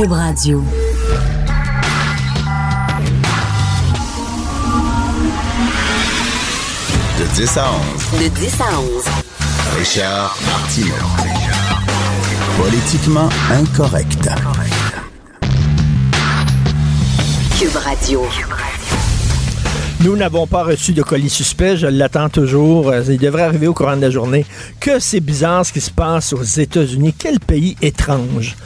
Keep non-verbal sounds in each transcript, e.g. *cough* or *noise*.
Cube Radio. De 10 à 11. De 10 à 11. Richard Martineau. Politiquement incorrect. Cube Radio. Nous n'avons pas reçu de colis suspect, je l'attends toujours. Euh, Il devrait arriver au courant de la journée. Que c'est bizarre ce qui se passe aux États-Unis. Quel pays étrange?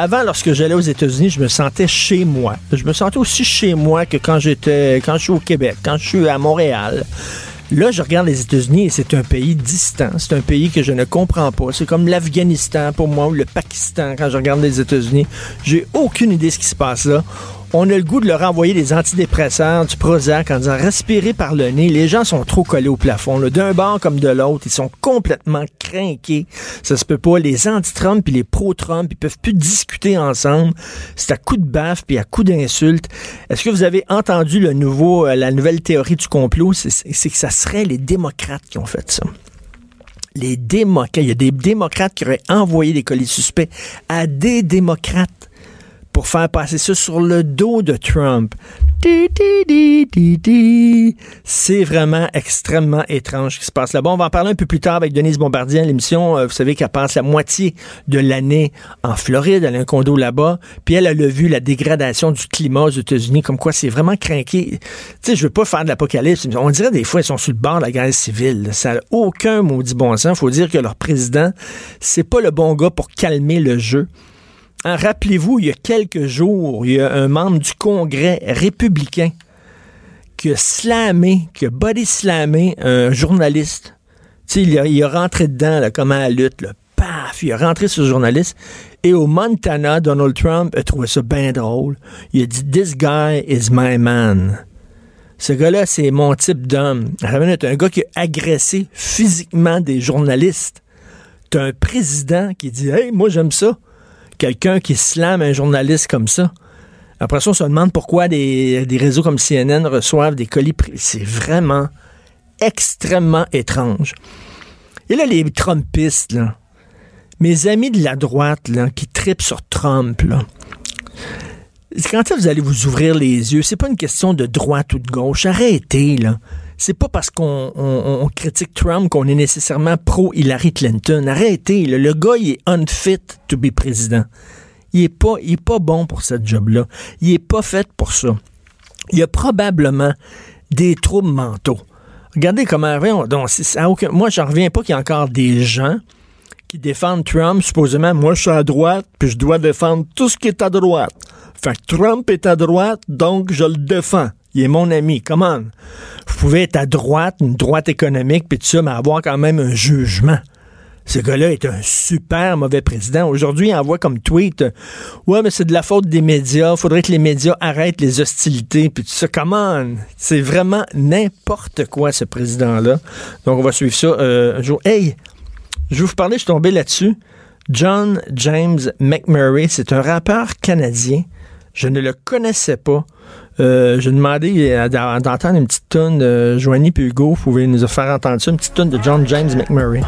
Avant, lorsque j'allais aux États-Unis, je me sentais chez moi. Je me sentais aussi chez moi que quand j'étais, quand je suis au Québec, quand je suis à Montréal. Là, je regarde les États-Unis et c'est un pays distant. C'est un pays que je ne comprends pas. C'est comme l'Afghanistan pour moi ou le Pakistan quand je regarde les États-Unis. J'ai aucune idée de ce qui se passe là. On a le goût de leur envoyer des antidépresseurs, du Prozac en disant respirer par le nez. Les gens sont trop collés au plafond. D'un bord comme de l'autre, ils sont complètement craqués. Ça se peut pas. Les anti-Trump et les pro-Trump, ils peuvent plus discuter ensemble. C'est à coup de baffe puis à coup d'insultes. Est-ce que vous avez entendu euh, la nouvelle théorie du complot? C'est c'est que ça serait les démocrates qui ont fait ça les démocrates. Il y a des démocrates qui auraient envoyé des colis suspects à des démocrates pour faire passer ça sur le dos de Trump. C'est vraiment extrêmement étrange ce qui se passe là-bas. On va en parler un peu plus tard avec Denise Bombardier l'émission. Euh, Vous savez qu'elle passe la moitié de l'année en Floride. Elle a un condo là-bas. Puis elle, elle a vu la dégradation du climat aux États-Unis, comme quoi c'est vraiment craqué. Tu sais, je veux pas faire de l'apocalypse. On dirait des fois, ils sont sur le bord de la guerre civile. Ça n'a aucun maudit bon sens. Faut dire que leur président, c'est pas le bon gars pour calmer le jeu. Hein, Rappelez-vous, il y a quelques jours, il y a un membre du Congrès républicain qui a slamé, qui a body slamé un journaliste. Tu sais, il a, il a rentré dedans, là, comme à la lutte, là. Paf! Il a rentré sur le journaliste. Et au Montana, Donald Trump a trouvé ça bien drôle. Il a dit This guy is my man. Ce gars-là, c'est mon type d'homme. Ramène un gars qui a agressé physiquement des journalistes. T'as un président qui dit Hey, moi j'aime ça. Quelqu'un qui slame un journaliste comme ça. Après ça, on se demande pourquoi des, réseaux comme CNN reçoivent des colis. C'est vraiment extrêmement étrange. Et là, les Trumpistes, là, mes amis de la droite, qui tripent sur Trump, là, quand que vous allez vous ouvrir les yeux? C'est pas une question de droite ou de gauche. Arrêtez, là. C'est pas parce qu'on on- on critique Trump qu'on est nécessairement pro Hillary Clinton. Arrêtez. Le gars, il est unfit to be président. Il est pas, il est pas bon pour ce job-là. Il est pas fait pour ça. Il y a probablement des troubles mentaux. Regardez comment, donc, ça aucun- moi, j'en reviens pas qu'il y a encore des gens qui défendent Trump, supposément, moi je suis à droite, puis je dois défendre tout ce qui est à droite. Fait que Trump est à droite, donc je le défends. Il est mon ami. Comment? Vous pouvez être à droite, une droite économique, puis tout ça, mais avoir quand même un jugement. Ce gars-là est un super mauvais président. Aujourd'hui, il envoie comme tweet euh, Ouais, mais c'est de la faute des médias. Faudrait que les médias arrêtent les hostilités. Puis tout ça, comment C'est vraiment n'importe quoi, ce président-là. Donc, on va suivre ça euh, un jour. Hey, je vais vous parler, je suis tombé là-dessus. John James McMurray, c'est un rappeur canadien. Je ne le connaissais pas. Euh, j'ai demandé à- d'entendre une petite tonne de Joanie puis Hugo. Vous pouvez nous faire entendre ça, une petite tonne de John James McMurray.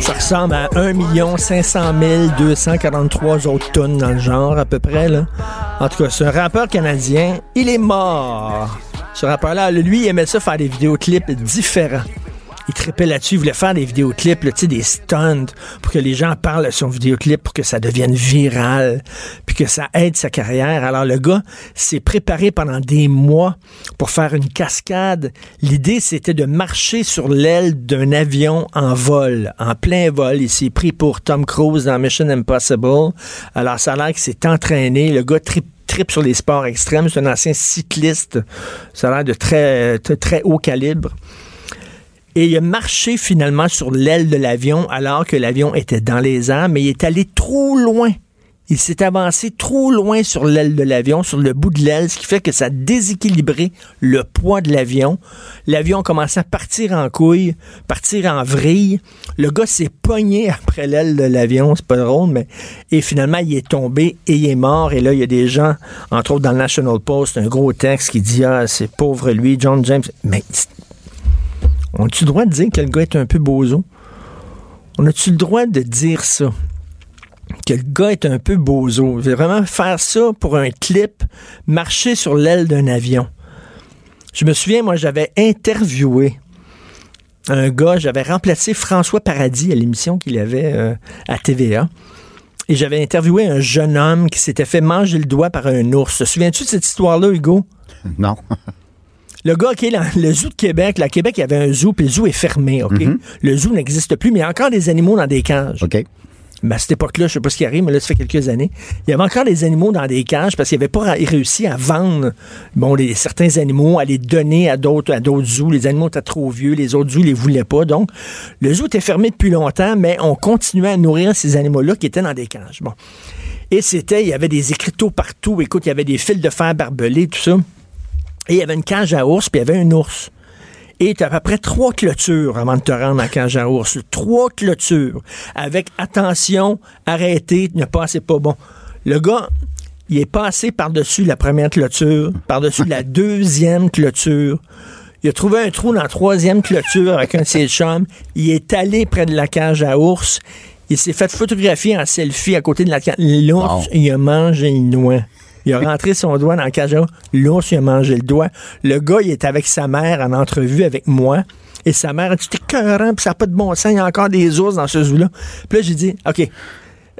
Ça ressemble à 1 500 243 autres tonnes dans le genre, à peu près. Là. En tout cas, c'est un rappeur canadien. Il est mort. Ce rappeur-là, lui, il aimait ça faire des vidéoclips différents. Il tripait là-dessus, il voulait faire des vidéoclips, là, des stunts, pour que les gens parlent de son vidéoclip, pour que ça devienne viral, puis que ça aide sa carrière. Alors le gars s'est préparé pendant des mois pour faire une cascade. L'idée, c'était de marcher sur l'aile d'un avion en vol, en plein vol. Il s'est pris pour Tom Cruise dans Mission Impossible. Alors ça a l'air qu'il s'est entraîné. Le gars trip trip sur les sports extrêmes. C'est un ancien cycliste. Ça a l'air de très, très, très haut calibre. Et il a marché finalement sur l'aile de l'avion alors que l'avion était dans les airs, mais il est allé trop loin. Il s'est avancé trop loin sur l'aile de l'avion, sur le bout de l'aile, ce qui fait que ça a déséquilibré le poids de l'avion. L'avion a commencé à partir en couille, partir en vrille. Le gars s'est pogné *laughs* après l'aile de l'avion, c'est pas drôle, mais et finalement il est tombé et il est mort. Et là, il y a des gens, entre autres dans le National Post, un gros texte qui dit Ah, c'est pauvre lui, John James. Mais on a-tu le droit de dire que le gars est un peu bozo? On a-tu le droit de dire ça? Que le gars est un peu bozo. Vraiment faire ça pour un clip, marcher sur l'aile d'un avion. Je me souviens, moi, j'avais interviewé un gars, j'avais remplacé François Paradis à l'émission qu'il avait euh, à TVA. Et j'avais interviewé un jeune homme qui s'était fait manger le doigt par un ours. Te souviens-tu de cette histoire-là, Hugo? *laughs* Non. Le gars qui est dans le zoo de Québec, là, Québec, il y avait un zoo, puis le zoo est fermé, OK? Le zoo n'existe plus, mais il y a encore des animaux dans des cages. OK. Mais à cette époque-là, je sais pas ce qui arrive, mais là, ça fait quelques années. Il y avait encore des animaux dans des cages parce qu'ils n'avaient pas réussi à vendre bon, certains animaux, à les donner à d'autres, à d'autres zoos. Les animaux étaient trop vieux, les autres zoos les voulaient pas. Donc, le zoo était fermé depuis longtemps, mais on continuait à nourrir ces animaux-là qui étaient dans des cages. Et c'était, il y avait des écriteaux partout. Écoute, il y avait des fils de fer barbelés, tout ça. Et il y avait une cage à ours, puis il y avait un ours. Et tu à peu près trois clôtures avant de te rendre à cage à ours. Trois clôtures. Avec attention, arrêtez, ne passez pas bon. Le gars, il est passé par-dessus la première clôture, par-dessus la deuxième clôture. Il a trouvé un trou dans la troisième clôture avec un de ses chums. Il est allé près de la cage à ours. Il s'est fait photographier en selfie à côté de la cage. L'ours, Wow. il a mangé le noix. Il a rentré son doigt dans à ours. L'ours, il a mangé le doigt. Le gars, il est avec sa mère en entrevue avec moi. Et sa mère a dit, t'es cœurant, puis ça n'a pas de bon sens, il y a encore des ours dans ce zoo-là. Puis là, j'ai dit, OK,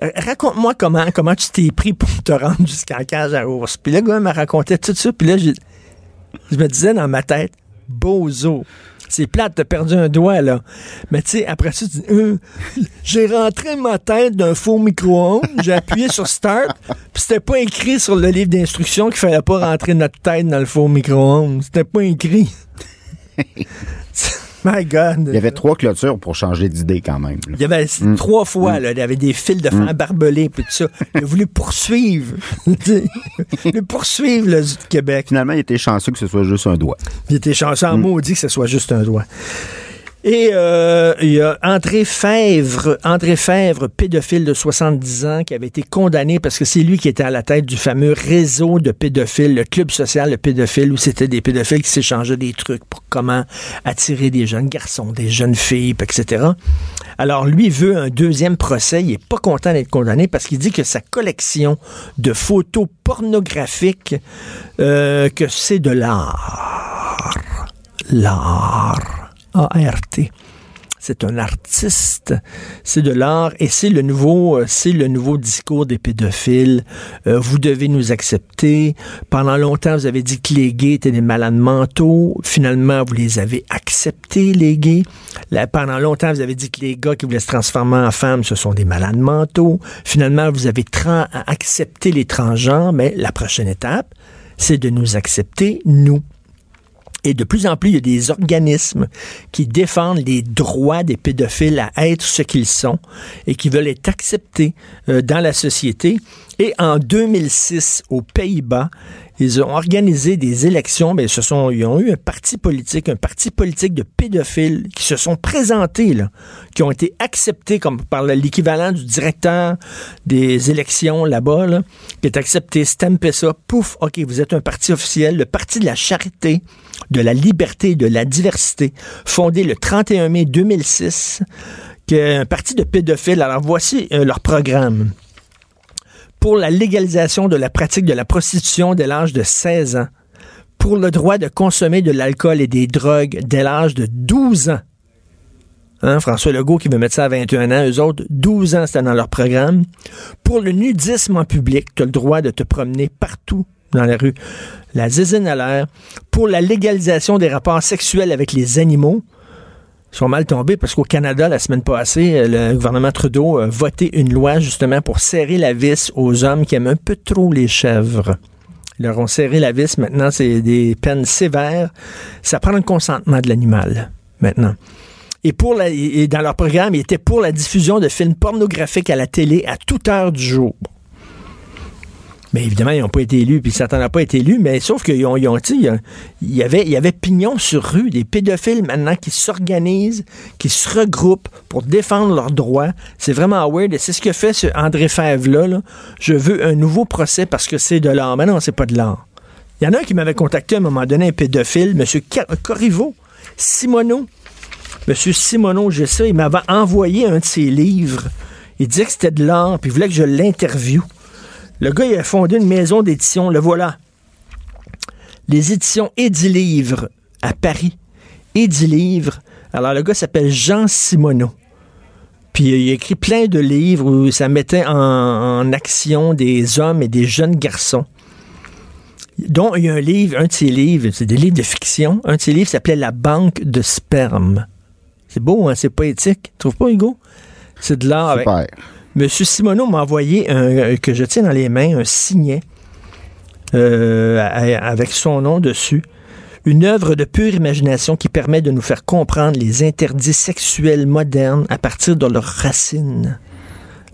euh, raconte-moi comment, comment tu t'es pris pour te rendre jusqu'à la cage à ours. Puis le gars m'a raconté tout ça, puis là, je me disais dans ma tête, bozo. C'est plate, t'as perdu un doigt, là. Mais tu sais, après ça, tu dis, Euh, *laughs* j'ai rentré ma tête d'un faux micro-ondes, j'ai appuyé sur Start, puis c'était pas écrit sur le livre d'instructions qu'il fallait pas rentrer notre tête dans le faux micro-ondes. C'était pas écrit. My God. Il y avait trois clôtures pour changer d'idée quand même. là. Il y avait trois fois, là, il y avait des fils de fer barbelés, puis tout ça. Il a voulu poursuivre. *laughs* *laughs* voulu poursuivre le Québec. Finalement, il était chanceux que ce soit juste un doigt. Il était chanceux en maudit que ce soit juste un doigt. Et euh, il y a André Fèvre, André Fèvre, pédophile de 70 ans, qui avait été condamné parce que c'est lui qui était à la tête du fameux réseau de pédophiles, le club social de pédophiles, où c'était des pédophiles qui s'échangeaient des trucs pour comment attirer des jeunes garçons, des jeunes filles, etc. Alors lui veut un deuxième procès. Il est pas content d'être condamné parce qu'il dit que sa collection de photos pornographiques, euh, que c'est de l'art l'art. C'est un artiste, c'est de l'art et c'est le nouveau, euh, discours des pédophiles. Euh, vous devez nous accepter. Pendant longtemps, vous avez dit que les gays étaient des malades mentaux. Finalement, vous les avez acceptés, les gays. Pendant longtemps, vous avez dit que les gars qui voulaient se transformer en femmes, ce sont des malades mentaux. Finalement, vous avez accepté les transgenres, mais la prochaine étape, c'est de nous accepter, nous. Et de plus en plus, il y a des organismes qui défendent les droits des pédophiles à être ce qu'ils sont et qui veulent être acceptés euh, dans la société. Et en 2006, aux Pays-Bas, ils ont organisé des élections. Mais ce sont, ils ont eu un parti politique, un parti politique de pédophiles qui se sont présentés, qui ont été acceptés comme par l'équivalent du directeur des élections là-bas, là, qui est accepté, stampé ça, pouf, OK, vous êtes un parti officiel, le parti de la charité, de la liberté de la diversité, fondé le 31 mai 2006, qui est un parti de pédophiles. Alors voici euh, leur programme. Pour la légalisation de la pratique de la prostitution dès l'âge de 16 ans. Pour le droit de consommer de l'alcool et des drogues dès l'âge de 12 ans. Hein, François Legault qui veut mettre ça à 21 ans, eux autres, 12 ans, c'était dans leur programme. Pour le nudisme en public, tu as le droit de te promener partout dans la rue. La zizine à l'air. Pour la légalisation des rapports sexuels avec les animaux, sont mal tombés parce qu'au Canada, la semaine passée, euh, le gouvernement Trudeau a voté une loi justement pour serrer la vis aux hommes qui aiment un peu trop les chèvres. Ils leur ont serré la vis. Maintenant, c'est des peines sévères. Ça prend le consentement de l'animal, maintenant. Et, et dans leur programme, il était pour la diffusion de films pornographiques à la télé à toute heure du jour. Mais évidemment, ils n'ont pas été élus, puis Satan n'a pas été élu, mais sauf qu'ils ont, ils ont sais, il y avait, il y avait pignon sur rue, des pédophiles maintenant qui s'organisent, qui se regroupent pour défendre leurs droits. C'est vraiment weird, et c'est ce que fait ce André Fèvre-là. là. Je veux un nouveau procès parce que c'est de l'art. Mais non, c'est pas de l'art. Il y en a un qui m'avait contacté à un moment donné, un pédophile, M. Corriveau, Simoneau. M. Simoneau, j'ai ça, il m'avait envoyé un de ses livres. Il disait que c'était de l'art, puis il voulait que je l'interviewe. Le gars, il a fondé une maison d'édition, le voilà. Les éditions Édilivre à Paris. Alors, le gars s'appelle Jean Simoneau. Puis il a écrit plein de livres où ça mettait en, action des hommes et des jeunes garçons dont il y a un livre, un de ses livres, c'est des livres de fiction. Un de ses livres s'appelait La banque de sperme. C'est beau, hein? C'est poétique. Tu trouves pas, Hugo? C'est de l'art. Monsieur Simoneau m'a envoyé euh, que je tiens dans les mains, un signet euh, avec son nom dessus. Une œuvre de pure imagination qui permet de nous faire comprendre les interdits sexuels modernes à partir de leurs racines.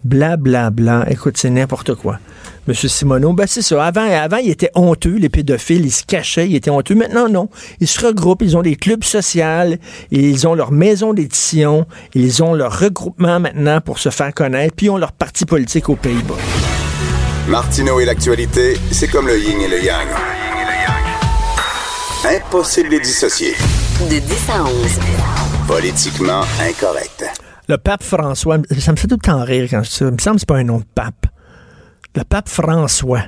Bla bla bla. Écoute, c'est n'importe quoi. Monsieur Simoneau, ben c'est ça. Avant, avant, ils étaient honteux, les pédophiles, ils se cachaient, ils étaient honteux. Maintenant, non. Ils se regroupent, ils ont des clubs sociaux, ils ont leur maison d'édition, ils ont leur regroupement maintenant pour se faire connaître, puis ils ont leur parti politique aux Pays-Bas. Martineau et l'actualité, c'est comme le yin et le yang. Impossible de les dissocier. De 10 à 11. Politiquement incorrect. Le pape François, ça me fait tout le temps rire quand je dis ça. Il me semble que c'est pas un nom de pape. Le pape François.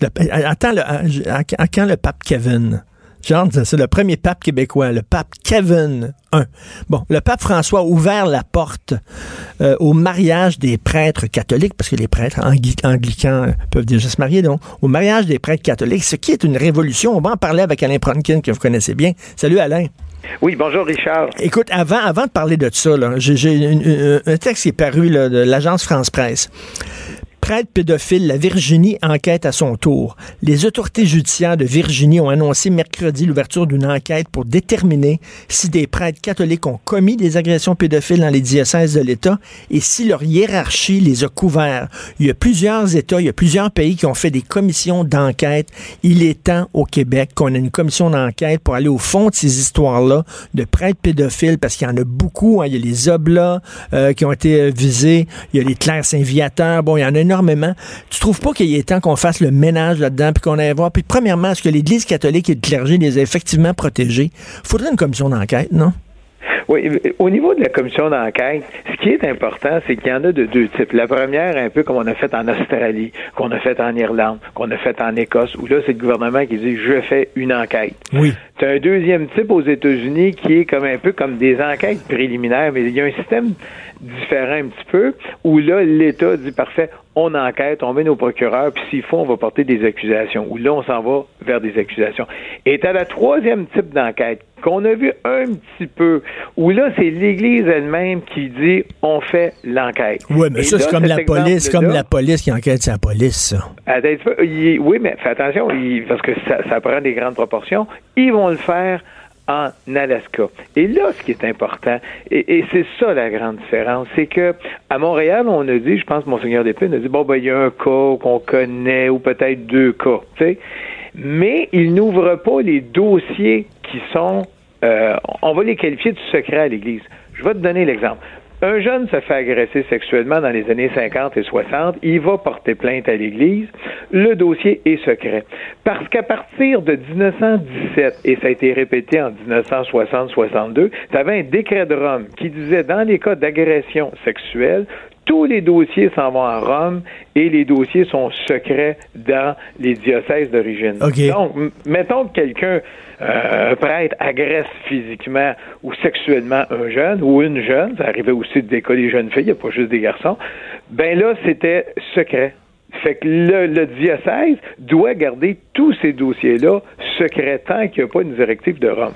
Le- attends, le- à, à- à quand le pape Kevin? Genre, c'est le premier pape québécois, le pape Kevin I. Bon, le pape François a ouvert la porte euh, au mariage des prêtres catholiques, parce que les prêtres angli- anglicans euh, peuvent déjà se marier, donc, au mariage des prêtres catholiques, ce qui est une révolution. On va en parler avec Alain Pronkin, que vous connaissez bien. Salut Alain. Oui, bonjour Richard. Écoute, avant, avant de parler de ça, j'ai, un texte qui est paru là, de l'agence France-Presse. Prêtre pédophile, la Virginie enquête à son tour. Les autorités judiciaires de Virginie ont annoncé mercredi l'ouverture d'une enquête pour déterminer si des prêtres catholiques ont commis des agressions pédophiles dans les diocèses de l'État et si leur hiérarchie les a couverts. Il y a plusieurs États, il y a plusieurs pays qui ont fait des commissions d'enquête. Il est temps au Québec qu'on ait une commission d'enquête pour aller au fond de ces histoires-là de prêtres pédophiles parce qu'il y en a beaucoup. hein. Il y a les Oblats euh, qui ont été visés. Il y a les Claires Saint-Viateur. Bon, il y en a énormément. Tu trouves pas qu'il est temps qu'on fasse le ménage là-dedans puis qu'on aille voir? Puis premièrement, est-ce que l'Église catholique et le clergé les a effectivement protégés? Faudrait une commission d'enquête, non? Oui, euh, au niveau de la commission d'enquête, ce qui est important, c'est qu'il y en a de deux types. La première, un peu comme on a fait en Australie, qu'on a fait en Irlande, qu'on a fait en Écosse, où là, c'est le gouvernement qui dit je fais une enquête. Oui. Tu as un deuxième type aux États-Unis qui est comme un peu comme des enquêtes préliminaires, mais il y a un système différent un petit peu où là, l'État dit parfait, on enquête, on met nos procureurs, puis s'il faut, on va porter des accusations. Où là, on s'en va vers des accusations. Et à la troisième type d'enquête qu'on a vu un petit peu, où là, c'est l'Église elle-même qui dit on fait l'enquête. Oui, mais Et ça, c'est comme la police, comme la police qui enquête la police, ça. Attends oui, mais fais attention, parce que ça, ça prend des grandes proportions. Ils vont le faire en Alaska. Et là, ce qui est important, et, c'est ça la grande différence, c'est que à Montréal, on a dit, je pense, Monseigneur Despines a dit, bon, ben, il y a un cas qu'on connaît, ou peut-être deux cas, tu sais. Mais il n'ouvre pas les dossiers qui sont, euh, on va les qualifier de secrets à l'Église. Je vais te donner l'exemple. Un jeune se fait agresser sexuellement dans les années 50 et 60, il va porter plainte à l'Église, le dossier est secret. Parce qu'à partir de 1917, et ça a été répété en 1960-62, tu avais un décret de Rome qui disait dans les cas d'agression sexuelle, tous les dossiers s'en vont à Rome et les dossiers sont secrets dans les diocèses d'origine. Donc, mettons que quelqu'un, euh, un prêtre, agresse physiquement ou sexuellement un jeune ou une jeune, ça arrivait aussi des cas des jeunes filles, il n'y a pas juste des garçons, ben là, c'était secret. Fait que le, le diocèse doit garder tous ces dossiers-là secrets tant qu'il n'y a pas une directive de Rome.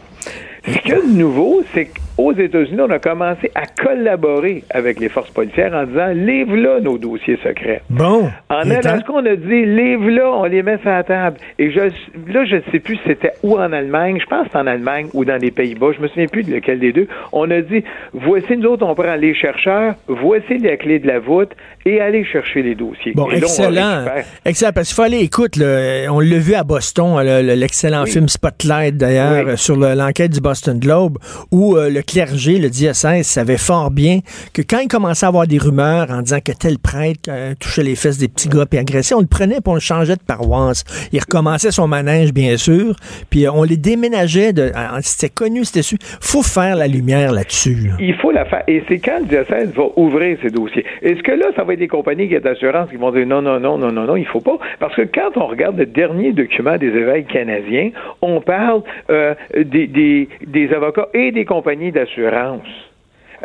Ce qu'il y a de nouveau, c'est aux États-Unis, on a commencé à collaborer avec les forces policières en disant livre-là nos dossiers secrets. Bon. En. Alaska, on a dit livre-là, on les met sur la table. Et je, là, je ne sais plus si c'était où en Allemagne, je pense que c'est en Allemagne ou dans les Pays-Bas, je me souviens plus de lequel des deux. On a dit voici nous autres, on prend les chercheurs, voici les clés de la voûte et allez chercher les dossiers. Bon, Et excellent. Excellent. Parce qu'il faut aller, écoute, on l'a vu à Boston, le- le- l'excellent Oui. film Spotlight, d'ailleurs, Oui. sur le- l'enquête du Boston Globe, où euh, le clergé, le diocèse, savait fort bien que quand il commençait à avoir des rumeurs en disant que tel prêtre euh, touchait les fesses des petits gars puis agressait, on le prenait puis on le changeait de paroisse. Il recommençait son manège, bien sûr, puis euh, on les déménageait. De, c'était connu, c'était sûr. faut faire la lumière là-dessus. là. Il faut la faire. Et c'est quand le diocèse va ouvrir ses dossiers. Est-ce que là, ça va être des compagnies d'assurance qui vont dire non, non, non, non, non, non, il faut pas? Parce que quand on regarde le dernier document des évêques canadiens, on parle euh, des, des, des avocats et des compagnies d'assurance.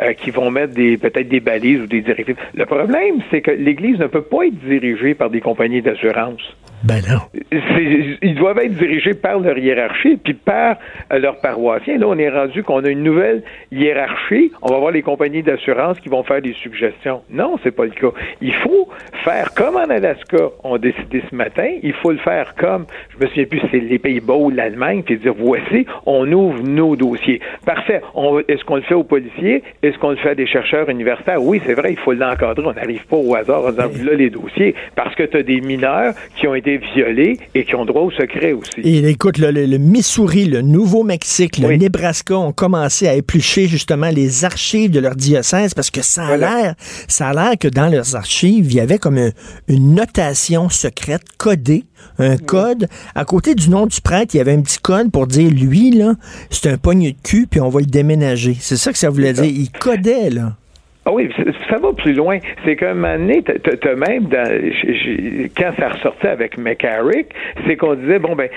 Euh, qui vont mettre des peut-être des balises ou des directives. Le problème, c'est que l'Église ne peut pas être dirigée par des compagnies d'assurance. Ben non. Ils doivent être dirigés par leur hiérarchie puis par euh, leurs paroissiens. Là, on est rendu qu'on a une nouvelle hiérarchie. On va voir les compagnies d'assurance qui vont faire des suggestions. Non, c'est pas le cas. Il faut faire comme en Alaska, on a décidé ce matin. Il faut le faire comme, je me souviens plus, c'est les Pays-Bas ou l'Allemagne, puis dire voici, on ouvre nos dossiers. Parfait. Est-ce qu'on le fait aux policiers? Est-ce qu'on le fait à des chercheurs universitaires? Oui, c'est vrai, il faut l'encadrer. On n'arrive pas au hasard en disant là les dossiers, parce que tu as des mineurs qui ont été violés et qui ont droit au secret aussi. Et écoute, le, le- le Missouri, le Nouveau-Mexique, le Oui. Nebraska ont commencé à éplucher justement les archives de leur diocèse parce que ça a Voilà. l'air, ça a l'air que dans leurs archives, il y avait comme un- une notation secrète codée, un code. À côté du nom du prêtre, il y avait un petit code pour dire lui, là, c'est un poignet de cul, puis on va le déménager. C'est ça que ça voulait dire. Il codait, là. Ah oui, ça, va plus loin. C'est qu'à un moment donné, t'as- même, dans, quand ça ressortait avec McCarrick, c'est qu'on disait, bon, ben,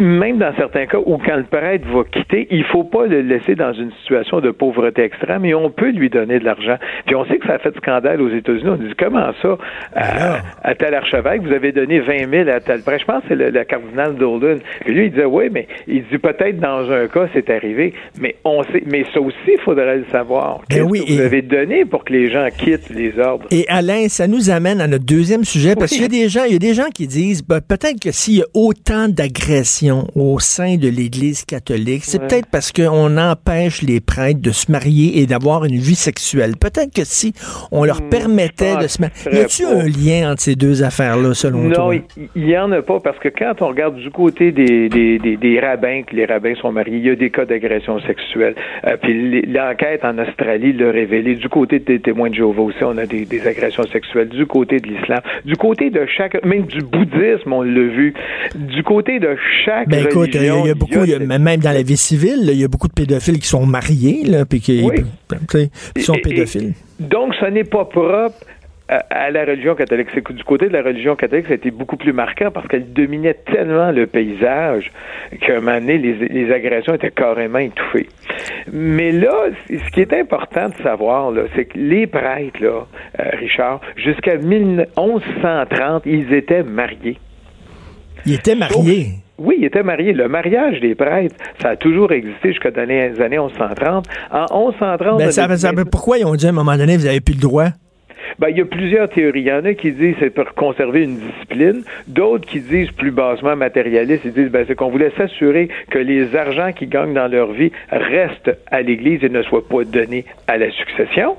même dans certains cas où quand le prêtre va quitter, il faut pas le laisser dans une situation de pauvreté extrême et on peut lui donner de l'argent. Puis on sait que ça a fait scandale aux États-Unis. On dit, comment ça, à, à tel archevêque, vous avez donné 20 000 à tel prêtre? Je pense que c'est le, le cardinal Dolan. Puis lui, il disait, oui, mais il dit, peut-être dans un cas, c'est arrivé. Mais on sait, mais ça aussi, il faudrait le savoir. Ben Qu'est-ce oui, que vous et- avez donné pour que les gens quittent les ordres? Et Alain, ça nous amène à notre deuxième sujet parce Oui. qu'il y a des gens, il y a des gens qui disent ben, peut-être que s'il y a autant d'agressions au sein de l'Église catholique, c'est Ouais. peut-être parce qu'on empêche les prêtres de se marier et d'avoir une vie sexuelle. Peut-être que si on leur Hmm, permettait de se marier, y a-t-il un lien entre ces deux affaires-là selon Non, toi? il il y en a pas parce que quand on regarde du côté des, des, des, des rabbins, que les rabbins sont mariés, il y a des cas d'agression sexuelle. Euh, puis l'enquête en Australie l'a révélé. Du côté des témoins de Jéhovah aussi, on a des, des agressions sexuelles. Du côté de l'islam, du côté de chaque, même du bouddhisme, on l'a vu. Du côté de chaque Ben écoute, il y, a- y beaucoup, y a- même dans la vie civile, il y a beaucoup de pédophiles qui sont mariés, là, puis qui, Oui. qui sont Et- et- pédophiles. Donc, ce n'est pas propre à, la religion catholique. C'est que du côté de la religion catholique, ça a été beaucoup plus marquant parce qu'elle dominait tellement le paysage qu'à un moment donné, les, les agressions étaient carrément étouffées. Mais là, ce qui est important de savoir, c'est que les prêtres, là, euh, Richard, jusqu'à 1130, ils étaient mariés. Ils étaient mariés. Oui, ils étaient mariés. Le mariage des prêtres, ça a toujours existé jusqu'à dans les années 1130. En 1130, Ben, ça- pourquoi ils ont dit à un moment donné, vous n'avez plus le droit? Ben, il y a plusieurs théories. Il y en a qui disent c'est pour conserver une discipline. D'autres qui disent plus bassement matérialistes, ils disent ben, c'est qu'on voulait s'assurer que les argents qu'ils gagnent dans leur vie restent à l'Église et ne soient pas donnés à la succession.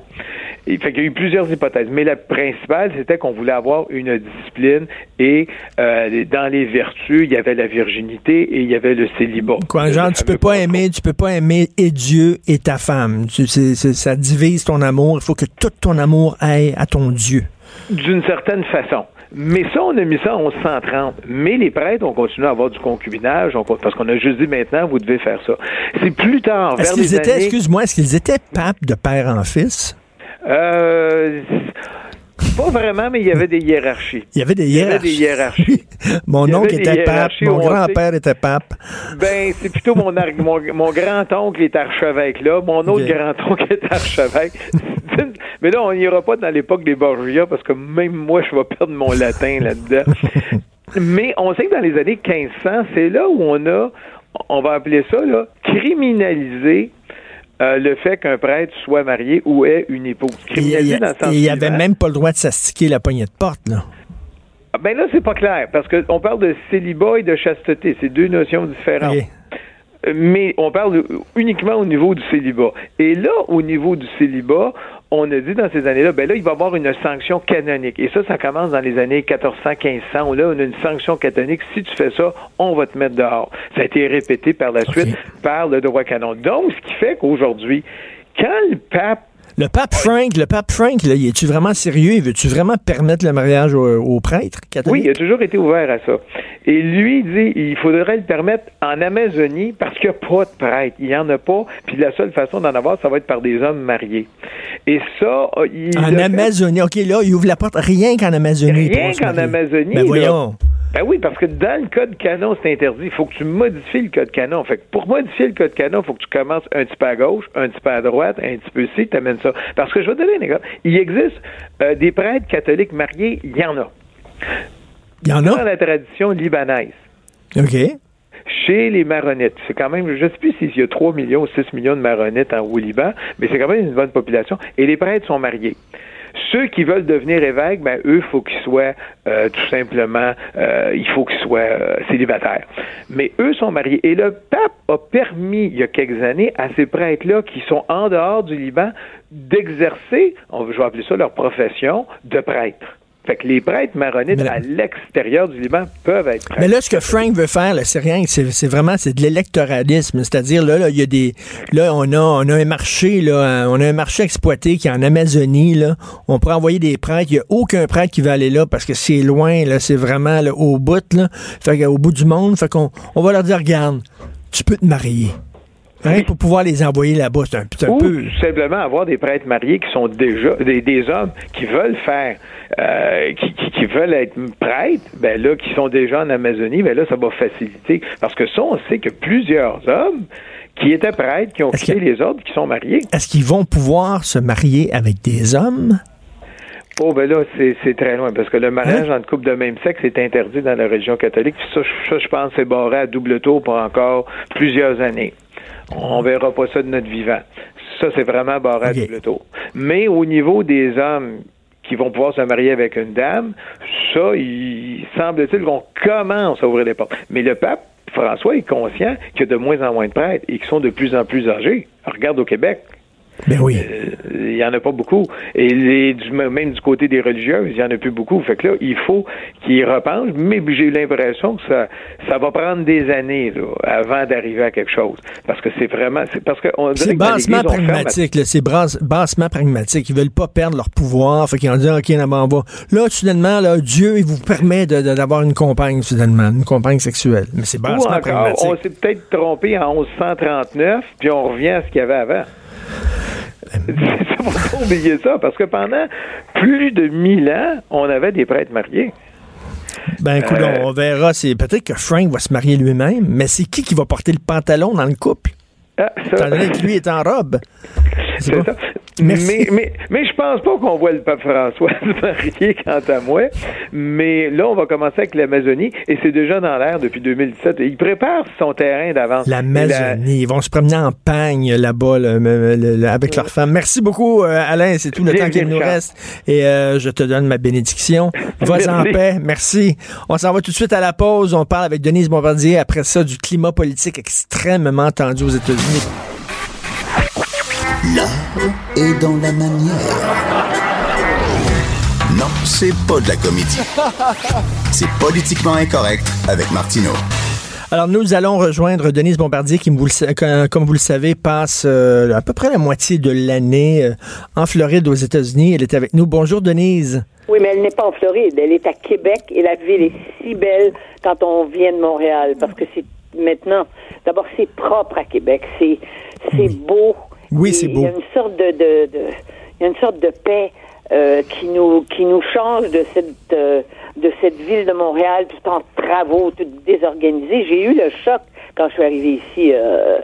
Il fait y a eu plusieurs hypothèses, mais la principale, c'était qu'on voulait avoir une discipline et euh, dans les vertus, il y avait la virginité et il y avait le célibat. Quoi, genre, tu peux pas aimer, tu peux pas aimer et Dieu et ta femme. Tu- ça divise ton amour. Il faut que tout ton amour aille à ton Dieu. D'une certaine façon. Mais ça, on a mis ça en 1130. Mais les prêtres ont continué à avoir du concubinage, on- parce qu'on a juste dit maintenant, vous devez faire ça. C'est plus tard, vers Est-ce qu'ils les étaient, années... excuse-moi, est-ce qu'ils étaient papes de père en fils? Euh, pas vraiment, mais il y avait des hiérarchies. Il y avait des Il y avait hiérarchies. des hiérarchies. *laughs* mon oncle était pape, mon grand-père était pape. Ben, c'est plutôt mon, mon, mon grand-oncle est archevêque là, mon autre grand-oncle est archevêque. *laughs* Mais là, on n'ira pas dans l'époque des Borgia parce que même moi, je vais perdre mon latin là-dedans. *laughs* Mais on sait que dans les années 1500, c'est là où on a, on va appeler ça, là, criminalisé euh, le fait qu'un prêtre soit marié ou ait une épouse. Criminalisé dans le même pas le droit de s'astiquer la poignée de porte, là. Ah, Ben là, c'est pas clair, parce qu'on parle de célibat et de chasteté. C'est deux notions différentes. Euh, Mais on parle uniquement au niveau du célibat. Et là, au niveau du célibat, on a dit dans ces années-là, ben là, il va y avoir une sanction canonique. Et ça, ça commence dans les années 1400-1500, où là, on a une sanction canonique. Si tu fais ça, on va te mettre dehors. Ça a été répété par la suite par le droit canon. Donc, ce qui fait qu'aujourd'hui, quand le pape Le pape Frank, le pape Frank, là, il est-tu vraiment sérieux? Il veut-tu vraiment permettre le mariage aux, aux prêtres Oui, il a toujours été ouvert à ça. Et lui, il dit il faudrait le permettre en Amazonie parce qu'il n'y a pas de prêtre. Il n'y en a pas. Puis la seule façon d'en avoir, ça va être par des hommes mariés. Et ça, euh, il. En fait- Amazonie. OK, là, il ouvre la porte rien qu'en Amazonie. Rien qu'en. Amazonie, Ben là. Ben oui, parce que dans le code canon, c'est interdit. Il faut que tu modifies le code canon. Fait que pour modifier le code canon, il faut que tu commences un petit peu à gauche, un petit peu à droite, un petit peu ici, tu amènes ça. Parce que je vais te donner un exemple. Il existe euh, des prêtres catholiques mariés, il y en a. Il y en Dans a? la tradition libanaise. OK. chez les Maronites. C'est quand même, je ne sais plus s'il y a 3 millions ou 6 millions de Maronites en haut Liban, mais c'est quand même une bonne population. Et les prêtres sont mariés. Ceux qui veulent devenir évêques, ben eux, faut qu'ils soient euh, tout simplement, euh, il faut qu'ils soient euh, célibataires. Mais eux sont mariés. Et le pape a permis, il y a quelques années, à ces prêtres-là qui sont en dehors du Liban d'exercer, on je vais appeler ça leur profession, de prêtre. Fait que les prêtres maronites là- à l'extérieur du Liban peuvent être prêtres. Mais là, ce que Frank veut faire, c'est rien, c'est vraiment c'est de l'électoralisme. C'est-à-dire, là, là, il y a des. Là, on a, on a un marché, là, on a un marché exploité qui est en Amazonie, là. On pourrait envoyer des prêtres. Il n'y a aucun prêtre qui va aller là parce que c'est loin, là, c'est vraiment là, au bout, là. Fait qu'au bout du monde. Fait qu'on on va leur dire, regarde, tu peux te marier. Rien pour pouvoir les envoyer là-bas. C'est un, Ou peu. simplement avoir des prêtres mariés qui sont déjà des, des hommes qui veulent faire euh, qui, qui, qui veulent être prêtres, ben là, qui sont déjà en Amazonie, ben là, ça va faciliter. Parce que ça, on sait que plusieurs hommes qui étaient prêtres, qui ont quitté que- les ordres, qui sont mariés. Est-ce qu'ils vont pouvoir se marier avec des hommes? Oh, ben là, c'est très loin, parce que le mariage Hein? entre couples de même sexe est interdit dans la région catholique. Puis ça, ça, je pense, c'est barré à double tour pour encore plusieurs années. On verra pas ça de notre vivant. Ça, c'est vraiment barré Ok. à double tour. Mais au niveau des hommes qui vont pouvoir se marier avec une dame, ça, il semble-t-il qu'on commence à ouvrir les portes. Mais le pape François est conscient qu'il y a de moins en moins de prêtres et qu'ils sont de plus en plus âgés. Regarde au Québec. Ben oui. Euh, il y en a pas beaucoup. Et les, du, même du côté des religieuses, il y en a plus beaucoup. Fait que là, il faut qu'ils repensent, mais j'ai eu l'impression que ça, ça va prendre des années là, avant d'arriver à quelque chose. Parce que c'est vraiment, c'est parce que on C'est bassement à- pragmatique, là. C'est bassement pragmatique. Ils veulent pas perdre leur pouvoir. Fait qu'ils ont dit, OK, là, ben, on va. Là, soudainement, là, Dieu, il vous permet de- de- d'avoir une compagne, soudainement, une compagne sexuelle. Mais c'est Ou bassement encore, pragmatique. on s'est peut-être trompé en 1139, puis on revient à ce qu'il y avait avant. Faut pas oublier ça, parce que pendant plus de mille ans, on avait des prêtres mariés. Ben, écoute, Euh, on verra. C'est peut-être que Frank va se marier lui-même, mais c'est qui qui va porter le pantalon dans le couple? Ah, ça- que lui est en robe. *laughs* C'est ça. Merci. Mais, mais, mais je pense pas qu'on voit le pape François *laughs* se marier quant à moi. Mais là, on va commencer avec l'Amazonie et c'est déjà dans l'air depuis 2017. Il prépare son terrain d'avance. L'Amazonie. Ils vont se promener en pagne là-bas là, avec leurs femmes. Merci beaucoup, euh, Alain. C'est tout le temps qu'il nous reste. Et euh, je te donne ma bénédiction. *laughs* Vas en paix. Merci. On s'en va tout de suite à la pause. On parle avec Denise Bombardier après ça du climat politique extrêmement tendu aux États-Unis. L'art est dans la manière. Non, c'est pas de la comédie. C'est politiquement incorrect avec Martineau. Alors, nous allons rejoindre Denise Bombardier, qui, comme comme vous le savez, passe euh, à peu près la moitié de l'année euh, en Floride, aux États-Unis. Elle est avec nous. Bonjour, Denise. Oui, mais elle n'est pas en Floride. Elle est à Québec et la ville est si belle quand on vient de Montréal parce que c'est maintenant. D'abord, c'est propre à Québec. C'est c'est beau. Oui, c'est Il beau. y a une sorte de, de, de- il y a une sorte de paix euh, qui nous qui nous change de cette euh, de cette ville de Montréal tout en travaux, tout désorganisé. J'ai eu le choc quand je suis arrivée ici, euh,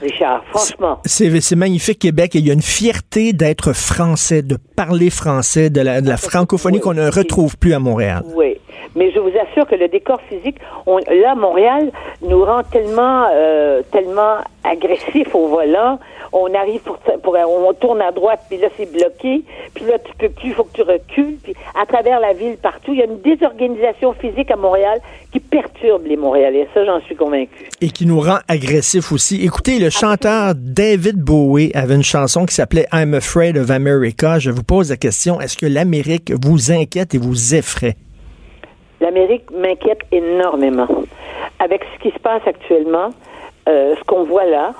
Richard. Franchement. C'est magnifique, Québec. Et il y a une fierté d'être français, de parler français, de la, de la francophonie Oui. qu'on ne retrouve plus à Montréal. Oui. Mais je vous assure que le décor physique, on, là, Montréal nous rend tellement, euh, tellement agressifs au volant. On arrive pour, pour, on tourne à droite, puis là c'est bloqué, puis là tu peux plus, il faut que tu recules, puis à travers la ville partout, il y a une désorganisation physique à Montréal qui perturbe les Montréalais. Ça, j'en suis convaincu. Et qui nous rend agressifs aussi. Écoutez, le chanteur David Bowie avait une chanson qui s'appelait I'm Afraid of America. Je vous pose la question, est-ce que l'Amérique vous inquiète et vous effraie? L'Amérique m'inquiète énormément. Avec ce qui se passe actuellement, euh, ce qu'on voit là,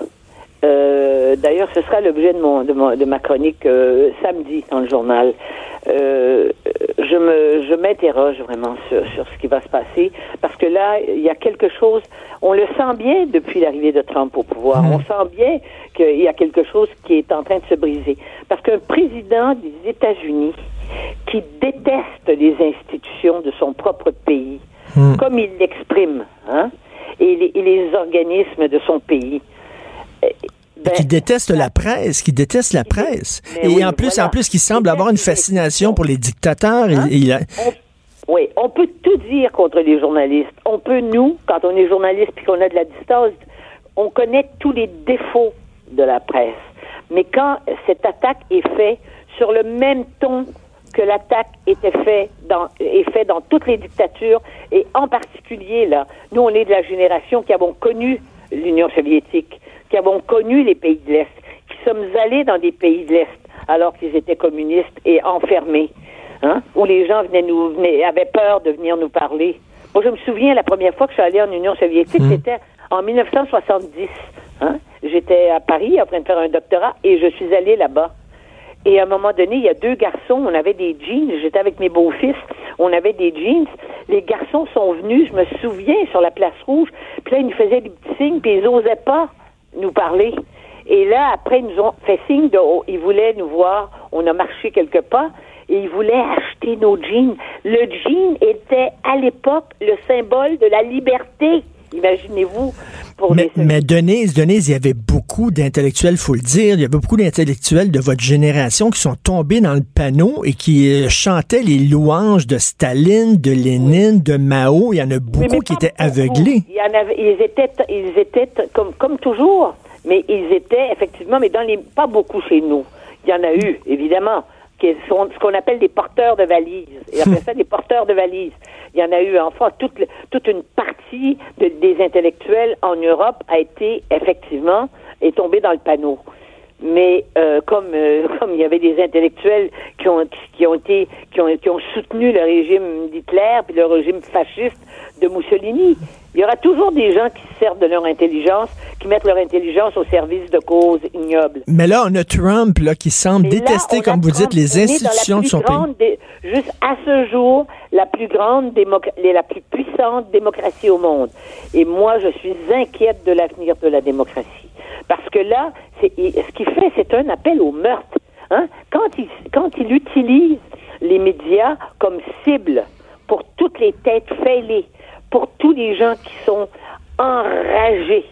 euh, D'ailleurs, ce sera l'objet de, mon, de, mon, de ma chronique euh, samedi dans le journal. Euh, je me, je m'interroge vraiment sur, sur ce qui va se passer parce que là, il y a quelque chose. On le sent bien depuis l'arrivée de Trump au pouvoir. On sent bien qu'il y a quelque chose qui est en train de se briser parce qu'un président des États-Unis qui déteste les institutions de son propre pays, comme il l'exprime, hein, et les, et les organismes de son pays. Ben, qui déteste la presse, qui déteste la presse. Et oui, en plus, voilà. en plus, qui semble avoir une fascination pour les dictateurs. Hein? On- oui, on peut tout dire contre les journalistes. On peut, nous, quand on est journaliste puis qu'on a de la distance, on connaît tous les défauts de la presse. Mais quand cette attaque est faite sur le même ton que l'attaque était faite dans, est fait dans toutes les dictatures, et en particulier, là, nous, on est de la génération qui avons connu l'Union soviétique, qui avons connu les pays de l'Est, qui sommes allés dans des pays de l'Est alors qu'ils étaient communistes et enfermés, hein, où les gens venaient nous, venaient, avaient peur de venir nous parler. Moi, je me souviens, la première fois que je suis allée en Union soviétique, c'était en 1970. Hein. J'étais à Paris en train de faire un doctorat et je suis allée là-bas. Et à un moment donné, il y a deux garçons, on avait des jeans, j'étais avec mes beaux-fils, on avait des jeans. Les garçons sont venus, je me souviens, sur la place rouge, puis là, ils nous faisaient des petits signes, puis ils n'osaient pas nous parler. Et là, après, ils nous ont fait signe de, oh, ils voulaient nous voir, on a marché quelque part, et ils voulaient acheter nos jeans. Le jean était, à l'époque, le symbole de la liberté. Imaginez-vous, pour Mais, les mais Denise, Denise, il y avait beaucoup d'intellectuels, faut le dire, il y avait beaucoup d'intellectuels de votre génération qui sont tombés dans le panneau et qui euh, chantaient les louanges de Staline, de Lénine, de Mao. Il y en a beaucoup mais qui étaient aveuglés. Il y en avait, ils étaient, ils étaient comme, comme toujours, mais ils étaient effectivement, mais dans les, pas beaucoup chez nous. Il y en a eu, évidemment, qui sont ce qu'on appelle des porteurs de valises. Ils appellent *laughs* ça des porteurs de valises. Il y en a eu, enfin, toute, le- toute une partie de- des intellectuels en Europe a été effectivement est tombée dans le panneau. Mais euh, comme euh, *laughs* comme il y avait des intellectuels qui ont qui ont été qui ont qui ont soutenu le régime d'Hitler puis le régime fasciste de Mussolini, il y aura toujours des gens qui se servent de leur intelligence, qui mettent leur intelligence au service de causes ignobles. Mais là, on a Trump là, qui semble là, détester, comme vous Trump. dites, les institutions de son pays. dé- Juste à ce jour, la plus grande la plus puissante démocratie au monde. Et moi, je suis inquiète de l'avenir de la démocratie. Parce que là, ce qu'il fait, c'est un appel au meurtre. Hein? Quand, il, quand il utilise les médias comme cible pour toutes les têtes fêlées, pour tous les gens qui sont enragés,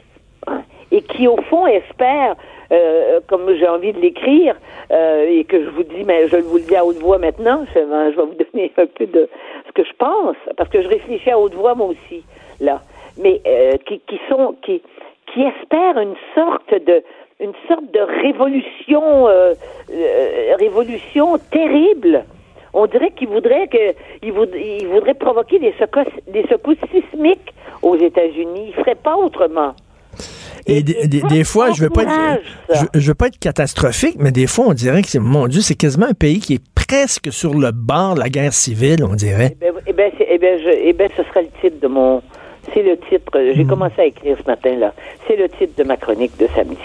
hein, et qui, au fond, espèrent, euh, comme j'ai envie de l'écrire, euh, et que je vous dis, mais je vous le dis à haute voix maintenant, je, vais vous *laughs* donner un peu de ce que je pense, parce que je réfléchis à haute voix moi aussi, là, mais euh, qui, qui sont, qui, qui espèrent une sorte de une sorte de révolution révolution terrible. On dirait qu'ils voudraient que ils voud- ils voudraient provoquer des secousses des secousses sismiques aux États-Unis. Ils feraient pas autrement. Et des, des- des fois, je veux pas être, encourage ça. je, je veux pas être catastrophique, mais des fois, on dirait que c'est, mon Dieu, c'est quasiment un pays qui est presque sur le bord de la guerre civile, on dirait. Eh ben, eh ben, eh ben, eh ben, ce serait le titre de mon. C'est le titre. Hmm. J'ai commencé à écrire ce matin-là. C'est le titre de ma chronique de samedi.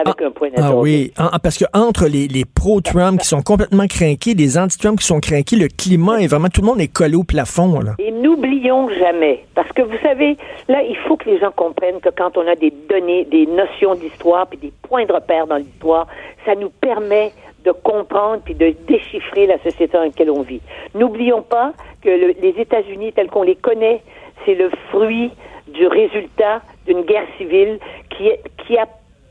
Avec un point Ah oui, Ah, ah, parce que entre les, les pro-Trump qui sont complètement craqués, les anti-Trump qui sont craqués, le climat est vraiment, tout le monde est collé au plafond, là. Et n'oublions jamais, parce que vous savez, là, il faut que les gens comprennent que quand on a des données, des notions d'histoire, puis des points de repère dans l'histoire, ça nous permet de comprendre puis de déchiffrer la société dans laquelle on vit. N'oublions pas que le- les États-Unis tels qu'on les connaît, c'est le fruit du résultat d'une guerre civile qui, est, qui a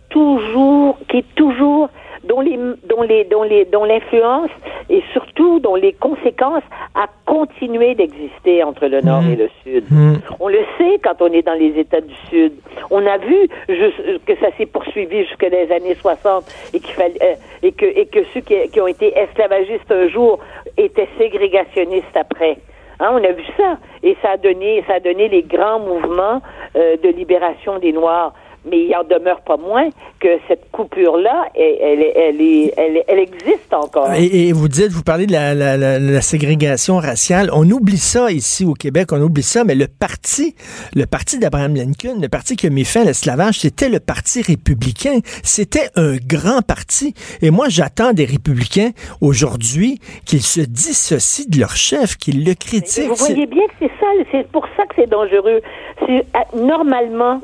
toujours, qui est toujours, dont les, dont les, dont les, dont l'influence et surtout dont les conséquences a continué d'exister entre le Nord Mm. et le Sud. Mm. On le sait quand on est dans les États du Sud. On a vu que ça s'est poursuivi jusque les années 60 et qu'il fallait euh, et que et que ceux qui, qui ont été esclavagistes un jour étaient ségrégationnistes après. Hein, on a vu ça et ça a donné ça a donné les grands mouvements euh, de libération des Noirs. Mais il en demeure pas moins que cette coupure-là, elle, elle, elle, est- elle, existe encore. Et, et vous dites, vous parlez de la, la- la- la ségrégation raciale. On oublie ça ici au Québec, on oublie ça, mais le parti, le parti d'Abraham Lincoln, le parti qui a mis fin à l'esclavage, c'était le parti républicain. C'était un grand parti. Et moi, j'attends des républicains aujourd'hui qu'ils se dissocient de leur chef, qu'ils le Mais critiquent. Vous voyez bien que c'est ça, c'est pour ça que c'est dangereux. C'est euh, normalement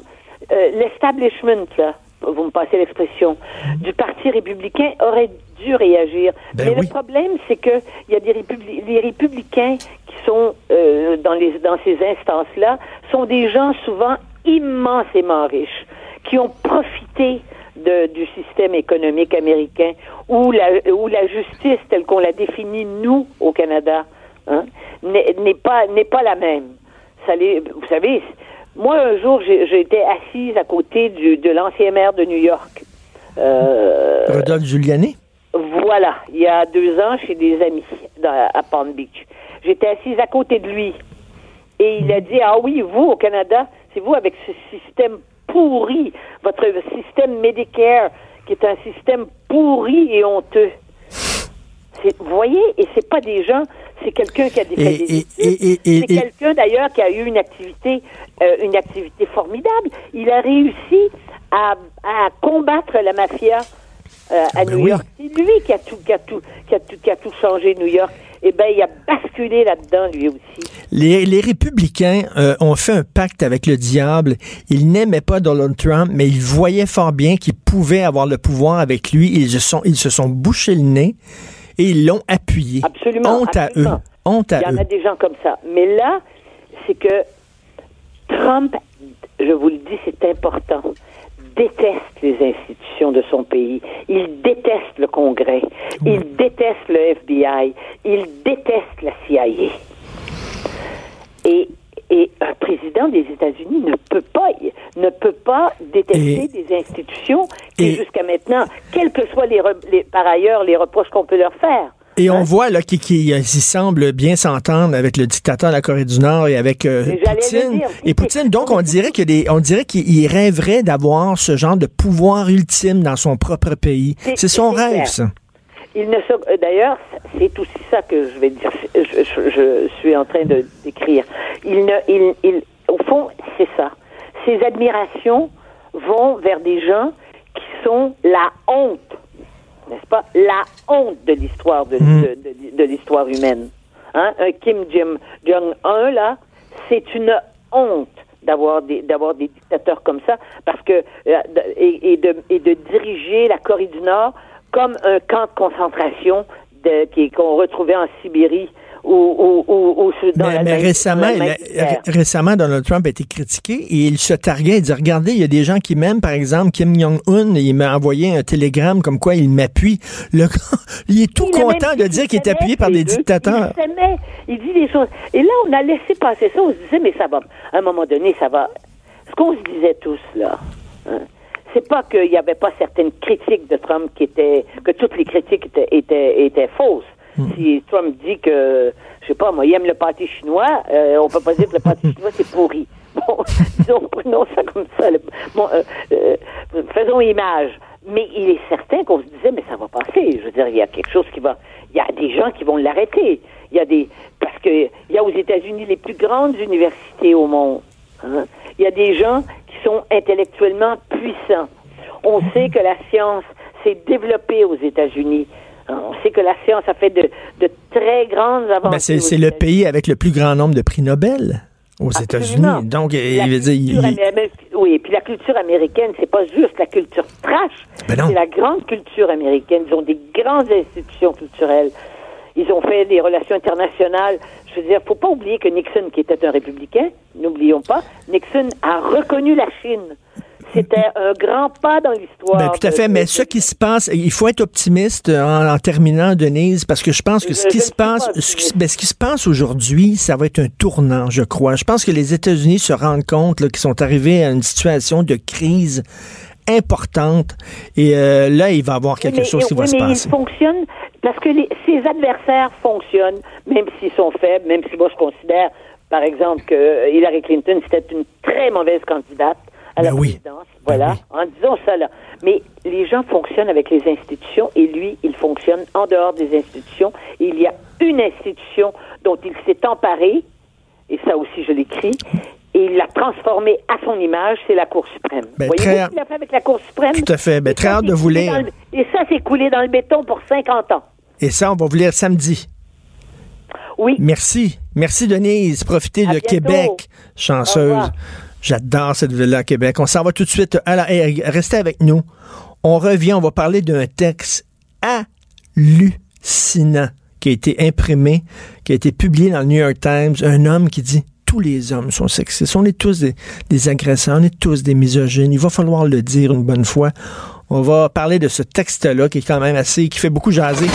euh, l'establishment là, vous me passez l'expression, du Parti républicain aurait dû réagir. Ben Mais oui. le problème, c'est que il y a des républi- les républicains qui sont euh, dans les dans ces instances-là sont des gens souvent immensément riches qui ont profité de- du système économique américain où la, où la justice telle qu'on la définit nous au Canada hein, n'est pas n'est pas la même. Ça vous savez, moi un jour été assise à côté du, de l'ancien maire de New York. Euh, Rodolphe Giuliani? voilà, il y a deux ans chez des amis dans- à Palm Beach. J'étais assise à côté de lui et il a dit ah oui vous au Canada c'est vous avec ce système pourri votre système Medicare qui est un système pourri et honteux. Vous voyez et c'est pas des gens c'est quelqu'un qui a des Et- et- et- c'est quelqu'un d'ailleurs qui a eu une activité euh, une activité formidable. Il a réussi à, à combattre la mafia euh, à Ben New oui. York. C'est lui qui a tout, qui a tout, qui a tout, qui a tout changé New York. Eh ben, il a basculé là-dedans lui aussi. Les, les républicains euh, ont fait un pacte avec le diable. Ils n'aimaient pas Donald Trump, mais ils voyaient fort bien qu'ils pouvaient avoir le pouvoir avec lui. Ils se sont, ils se sont bouchés le nez et ils l'ont appuyé. Absolument. Honte absolument. à eux. Honte Il à y en eux. a des gens comme ça. Mais là, c'est que Trump, je vous le dis, c'est important, déteste les institutions de son pays. Il déteste le Congrès. Il déteste le FBI. Il déteste la CIA. Et, et un président des États-Unis ne peut pas, ne peut pas détester Et- des institutions qui, jusqu'à maintenant, quels que soient les, par ailleurs les reproches qu'on peut leur faire. Et on Hein? voit là qu'il qui, il semble bien s'entendre avec le dictateur de la Corée du Nord et avec euh, Poutine. dire. Et Poutine, donc on dirait que des, on dirait qu'il rêverait d'avoir ce genre de pouvoir ultime dans son propre pays. C'est- son rêve, clair. ça. Il ne se... euh, D'ailleurs, c'est aussi ça que je vais dire. Je, je- je suis en train de décrire. Il ne, il, il, au fond, c'est ça. Ses admirations vont vers des gens qui sont la honte, n'est-ce pas? La honte de l'histoire de, Mm. de, de- de l'histoire humaine. Hein? Un Kim Jong Jong Un là, c'est une honte d'avoir des d'avoir des dictateurs comme ça parce que euh, et de et de diriger la Corée du Nord comme un camp de concentration qu'on retrouvait en Sibérie ou ou ou, dans Mais, mais récemment, récemment, Donald Trump a été critiqué et il se targuait. Il dit Regardez, il y a des gens qui m'aiment. Par exemple, Kim Jong-un, il m'a envoyé un télégramme comme quoi il m'appuie. Le *laughs* il est tout Il a même content de dire qu'il est appuyé par des deux. dictateurs. Il dit des choses. Et là, on a laissé passer ça. On se disait, mais ça va. À un moment donné, ça va. Ce qu'on se disait tous, là, hein, c'est pas qu'il n'y avait pas certaines critiques de Trump qui étaient. que toutes les critiques étaient, étaient, étaient fausses. Hmm. Si Trump dit que, je sais pas, moi, il aime le pâté chinois, euh, on peut pas dire que le pâté chinois, c'est pourri. *laughs* Bon, disons, prenons ça comme ça. le- bon, euh, euh, faisons image. Mais il est certain qu'on se disait, mais ça va passer. Je veux dire, il y a quelque chose qui va. Il y a des gens qui vont l'arrêter. Il y a des. Parce que il y a aux États-Unis les plus grandes universités au monde. hein. Il y a des gens sont intellectuellement puissants. On sait que la science s'est développée aux États-Unis. On sait que la science a fait de, de très grandes avancées. Ben, c'est aux c'est le pays avec le plus grand nombre de prix Nobel aux. États-Unis. Donc, La il veut dire, il- Oui, puis la culture américaine, c'est pas juste la culture trash, Ben c'est la grande culture américaine. Ils ont des grandes institutions culturelles. Ils ont fait des relations internationales. Je veux dire, faut pas oublier que Nixon, qui était un républicain, n'oublions pas, Nixon a reconnu la Chine. c'était un grand pas dans l'histoire. Ben, tout à fait, de- mais ce qui se passe, il faut être optimiste en, en terminant, Denise, parce que je pense que ce Je- qui je se passe, ce qui, ben, ce qui se passe aujourd'hui, ça va être un tournant, je crois. Je pense que les États-Unis se rendent compte qu'ils sont arrivés à une situation de crise importante, et euh, là, il va y avoir quelque mais- chose qui oui, va se passer. Parce que les- ses adversaires fonctionnent, même s'ils sont faibles, même si moi je considère, par exemple, que euh, Hillary Clinton, c'était une très mauvaise candidate à la Ben oui. présidence. Voilà, en disant ça là. Mais les gens fonctionnent avec les institutions et lui, il fonctionne en dehors des institutions. Et il y a une institution dont il s'est emparé, et ça aussi je l'écris, et il l'a transformée à son image, c'est la Cour suprême. Ben, Voyez-vous très- ce qu'il a fait avec la Cour suprême? Tout à fait. Ben, très hâte de vous lire. le- Et ça, c'est coulé dans le béton pour 50 ans. Et ça, on va vous lire samedi. Oui. Merci. Merci, Denise. Profitez À de bientôt. Québec. Chanceuse. J'adore cette ville-là à Québec. On s'en va tout de suite. À la- hey, restez avec nous. On revient. On va parler d'un texte hallucinant qui a été imprimé, qui a été publié dans le New York Times. Un homme qui dit tous les hommes sont sexistes. On est tous des, des agresseurs. On est tous des misogynes. Il va falloir le dire une bonne fois. On va parler de ce texte-là qui est quand même assez, qui fait beaucoup jaser.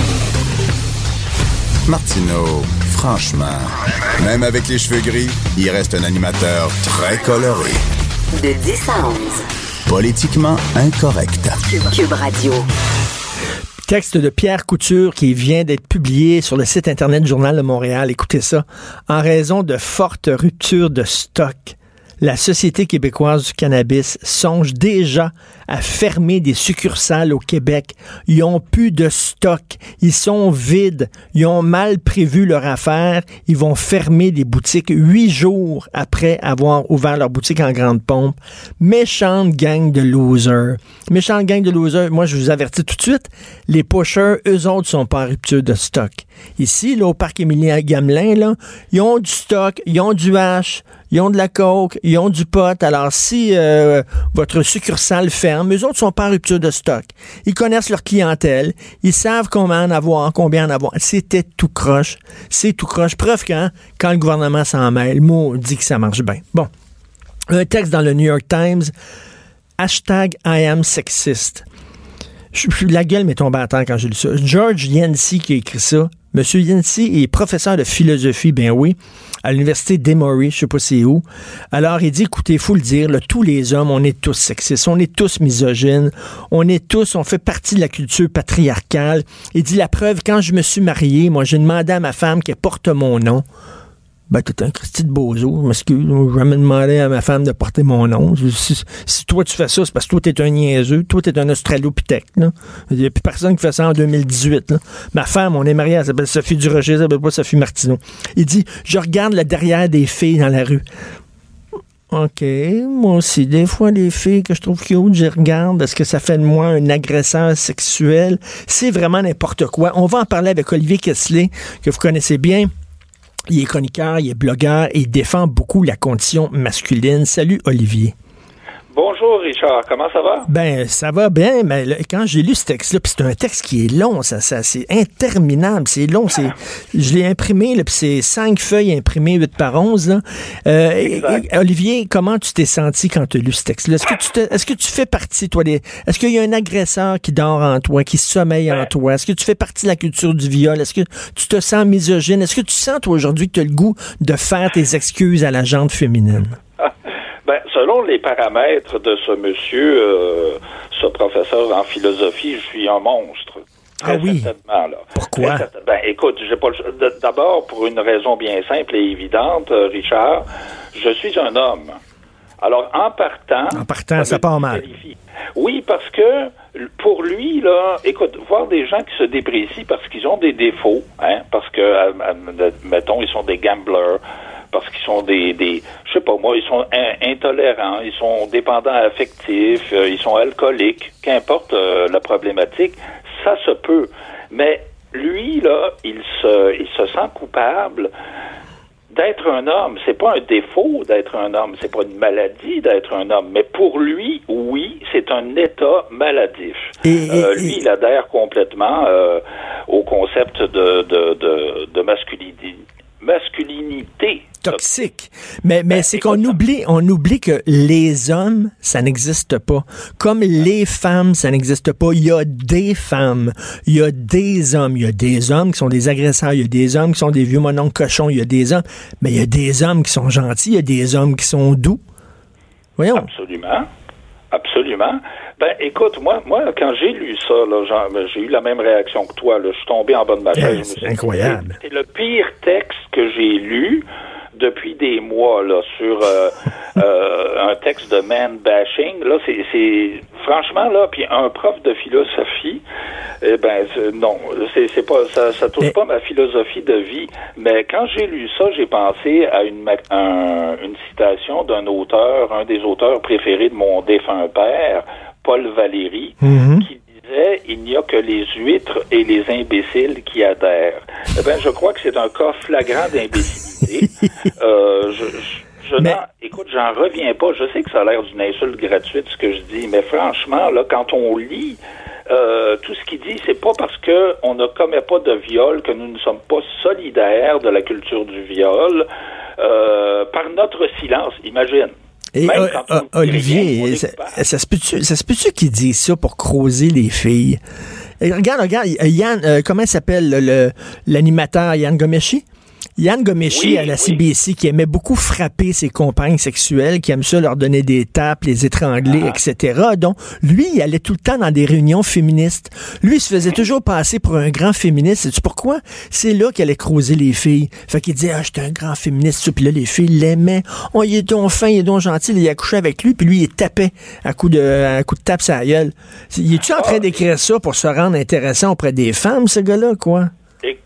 Martineau, franchement, même avec les cheveux gris, il reste un animateur très coloré. De 10 à 11. Politiquement incorrect. Cube Radio. Texte de Pierre Couture qui vient d'être publié sur le site Internet du Journal de Montréal. Écoutez ça. En raison de fortes ruptures de stock, la Société québécoise du cannabis songe déjà à fermer des succursales au Québec. Ils ont plus de stock. Ils sont vides. Ils ont mal prévu leur affaire. Ils vont fermer des boutiques huit jours après avoir ouvert leur boutique en grande pompe. Méchante gang de losers. Méchante gang de losers. Moi, je vous avertis tout de suite, les pushers, eux autres, sont pas rupture de stock. Ici, là, au parc Émilien Gamelin, là, ils ont du stock, ils ont du hache, ils ont de la coke, ils ont du pot. Alors, si euh, votre succursale ferme, eux autres sont pas en rupture de stock. Ils connaissent leur clientèle, ils savent combien en avoir, combien en avoir. C'était tout croche. C'est tout croche. Preuve quand, quand le gouvernement s'en mêle, mot dit que ça marche bien. Bon. Un texte dans le New York Times. Hashtag I am sexist. La gueule m'est tombée à terre quand j'ai lu ça. George Yancey qui a écrit ça. Monsieur Yancey est professeur de philosophie, ben oui, à l'université d'Emory, je sais pas c'est où. Alors, il dit, écoutez, faut le dire, tous les hommes, on est tous sexistes, on est tous misogynes, on est tous, on fait partie de la culture patriarcale. Il dit, la preuve, quand je me suis marié, moi, j'ai demandé à ma femme qu'elle porte mon nom. Ben, t'es un Christy de bozo. Je m'excuse. J'ai jamais demandé à ma femme de porter mon nom. Si, toi, tu fais ça, c'est parce que toi, t'es un niaiseux. Toi, t'es un australopithèque. Il n'y a plus personne qui fait ça en 2018, là. Ma femme, on est mariés, elle s'appelle Sophie Durocher, elle s'appelle pas Sophie Martineau. Il dit, je regarde le derrière des filles dans la rue. OK, moi aussi. Des fois, les filles que je trouve cute, je regarde. Est-ce que ça fait de moi un agresseur sexuel? C'est vraiment n'importe quoi. On va en parler avec Olivier Kessler, que vous connaissez bien. Il est chroniqueur, il est blogueur et il défend beaucoup la condition masculine. Salut Olivier. Bonjour Richard, comment ça va? Ben, ça va bien, mais là, quand j'ai lu ce texte-là, puis c'est un texte qui est long, ça, ça c'est interminable, c'est long, c'est, je l'ai imprimé, puis c'est cinq feuilles imprimées, 8 par 11, là. Euh, et- et- Olivier, comment tu t'es senti quand tu as lu ce texte-là? Est-ce que tu te- est-ce que tu fais partie, toi, des, est-ce qu'il y a un agresseur qui dort en toi, qui sommeille en toi? Est-ce que tu fais partie de la culture du viol? Est-ce que tu te sens misogyne? Est-ce que tu sens, toi, aujourd'hui, que tu as le goût de faire tes excuses à la gente féminine? Ben, selon les paramètres de ce monsieur, euh, ce professeur en philosophie, je suis un monstre. Ah oui? Là. Pourquoi? Ben, écoute, j'ai pas le D'abord, pour une raison bien simple et évidente, euh, Richard, je suis un homme. Alors, en partant. En partant, ça part mal. Oui, parce que pour lui, là, écoute, voir des gens qui se déprécient parce qu'ils ont des défauts, hein, parce que, euh, mettons, ils sont des gamblers, parce qu'ils sont des, des, je sais pas moi, ils sont in- intolérants, ils sont dépendants affectifs, euh, ils sont alcooliques, qu'importe euh, la problématique, ça se peut. Mais lui, là, il se, il se sent coupable d'être un homme. C'est pas un défaut d'être un homme, c'est pas une maladie d'être un homme. Mais pour lui, oui, c'est un état maladif. Et- Euh, lui, il adhère complètement euh, au concept de, de, de, de masculinité masculinité toxique. Mais, mais Ben, c'est qu'on oublie, on oublie que les hommes, ça n'existe pas. Comme les femmes, ça n'existe pas. Il y a des femmes, il y a des hommes, il y a des hommes qui sont des agresseurs, il y a des hommes qui sont des vieux mononcles cochons, il y a des hommes, mais il y a des hommes qui sont gentils, il y a des hommes qui sont doux. Voyons. Absolument. Absolument. Ben, écoute, moi, moi, quand j'ai lu ça, ben, j'ai eu la même réaction que toi. Là. Je suis tombé en bas de ma chaise. Eh, incroyable. C'est le pire texte que j'ai lu depuis des mois là sur euh, *laughs* euh, un texte de man bashing. Là, c'est, franchement là, puis un prof de philosophie. Eh ben non, c'est, pas ça, ça touche Mais- pas ma philosophie de vie. Mais quand j'ai lu ça, j'ai pensé à une un- une citation d'un auteur, un des auteurs préférés de mon défunt père, Paul Valéry, Mhm. qui disait il n'y a que les huîtres et les imbéciles qui adhèrent. Eh ben, je crois que c'est un cas flagrant d'imbécilité. *laughs* euh, je, je, je Mais- n'en- écoute, j'en reviens pas. Je sais que ça a l'air d'une insulte gratuite ce que je dis, mais franchement, là, quand on lit euh, tout ce qu'il dit, c'est pas parce que on ne commet pas de viol que nous ne sommes pas solidaires de la culture du viol euh, par notre silence. Imagine. Et Même euh, quand euh, rien, on Olivier, est ça, se peut-tu ça se peut-tu qu'il dise ça pour croiser les filles? Et regarde, regarde, Yann, euh, comment s'appelle le- le- l'animateur Yann Gomeshi? Yann Gomeshi Oui, à la oui. CBC qui aimait beaucoup frapper ses compagnes sexuelles, qui aime ça leur donner des tapes, les étrangler, Ah. etc. Donc, lui, il allait tout le temps dans des réunions féministes. Lui, il se faisait toujours passer pour un grand féministe. Sais-tu pourquoi? C'est là qu'il allait croiser les filles. Fait qu'il disait, ah, j'étais un grand féministe. Puis là, les filles l'aimaient. Oh, il est donc fin, il est donc gentil. Il a couché avec lui, puis lui, il tapait à coup de, à coup de tape sa gueule. Il est-tu en train d'écrire ça pour se rendre intéressant auprès des femmes, ce gars-là, quoi?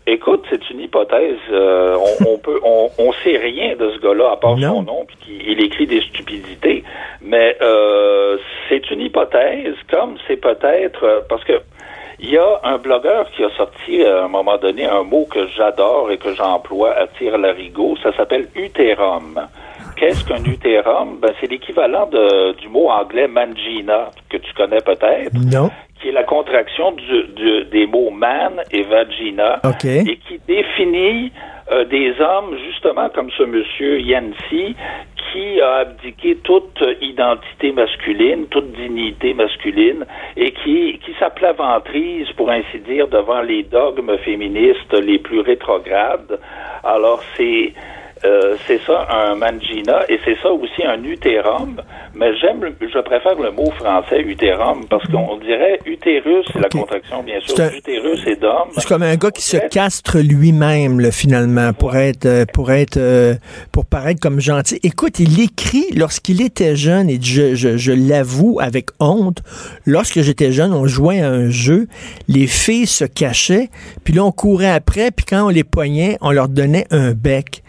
Écoute, c'est une hypothèse. euh, on, on peut, on, on sait rien de ce gars-là à part Non. son nom, puis qu'il il écrit des stupidités. Mais euh, c'est une hypothèse, comme c'est peut-être euh, parce que il y a un blogueur qui a sorti euh, à un moment donné un mot que j'adore et que j'emploie à tire larigot. Ça s'appelle utérum. Qu'est-ce qu'un utérum? Ben, c'est l'équivalent de- du mot anglais mangina, que tu connais peut-être Non. Qui est la contraction du- du- des mots man et vagina, OK. et qui définit euh, des hommes, justement comme ce monsieur Yancy, qui a abdiqué toute identité masculine, toute dignité masculine, et qui, qui s'aplaventrise, pour ainsi dire, devant les dogmes féministes les plus rétrogrades. Alors c'est euh, c'est ça un mangina et c'est ça aussi un utérum, mais j'aime, je préfère le mot français utérum parce qu'on dirait utérus, c'est la contraction bien sûr, C'est un- utérus et d'homme. C'est comme un gars qui se castre lui-même, là, finalement, pour être, euh, pour être, euh, pour paraître comme gentil. Écoute, il écrit lorsqu'il était jeune, et je, je, je l'avoue avec honte, lorsque j'étais jeune, on jouait à un jeu, les filles se cachaient, puis là, on courait après, puis quand on les poignait, on leur donnait un bec.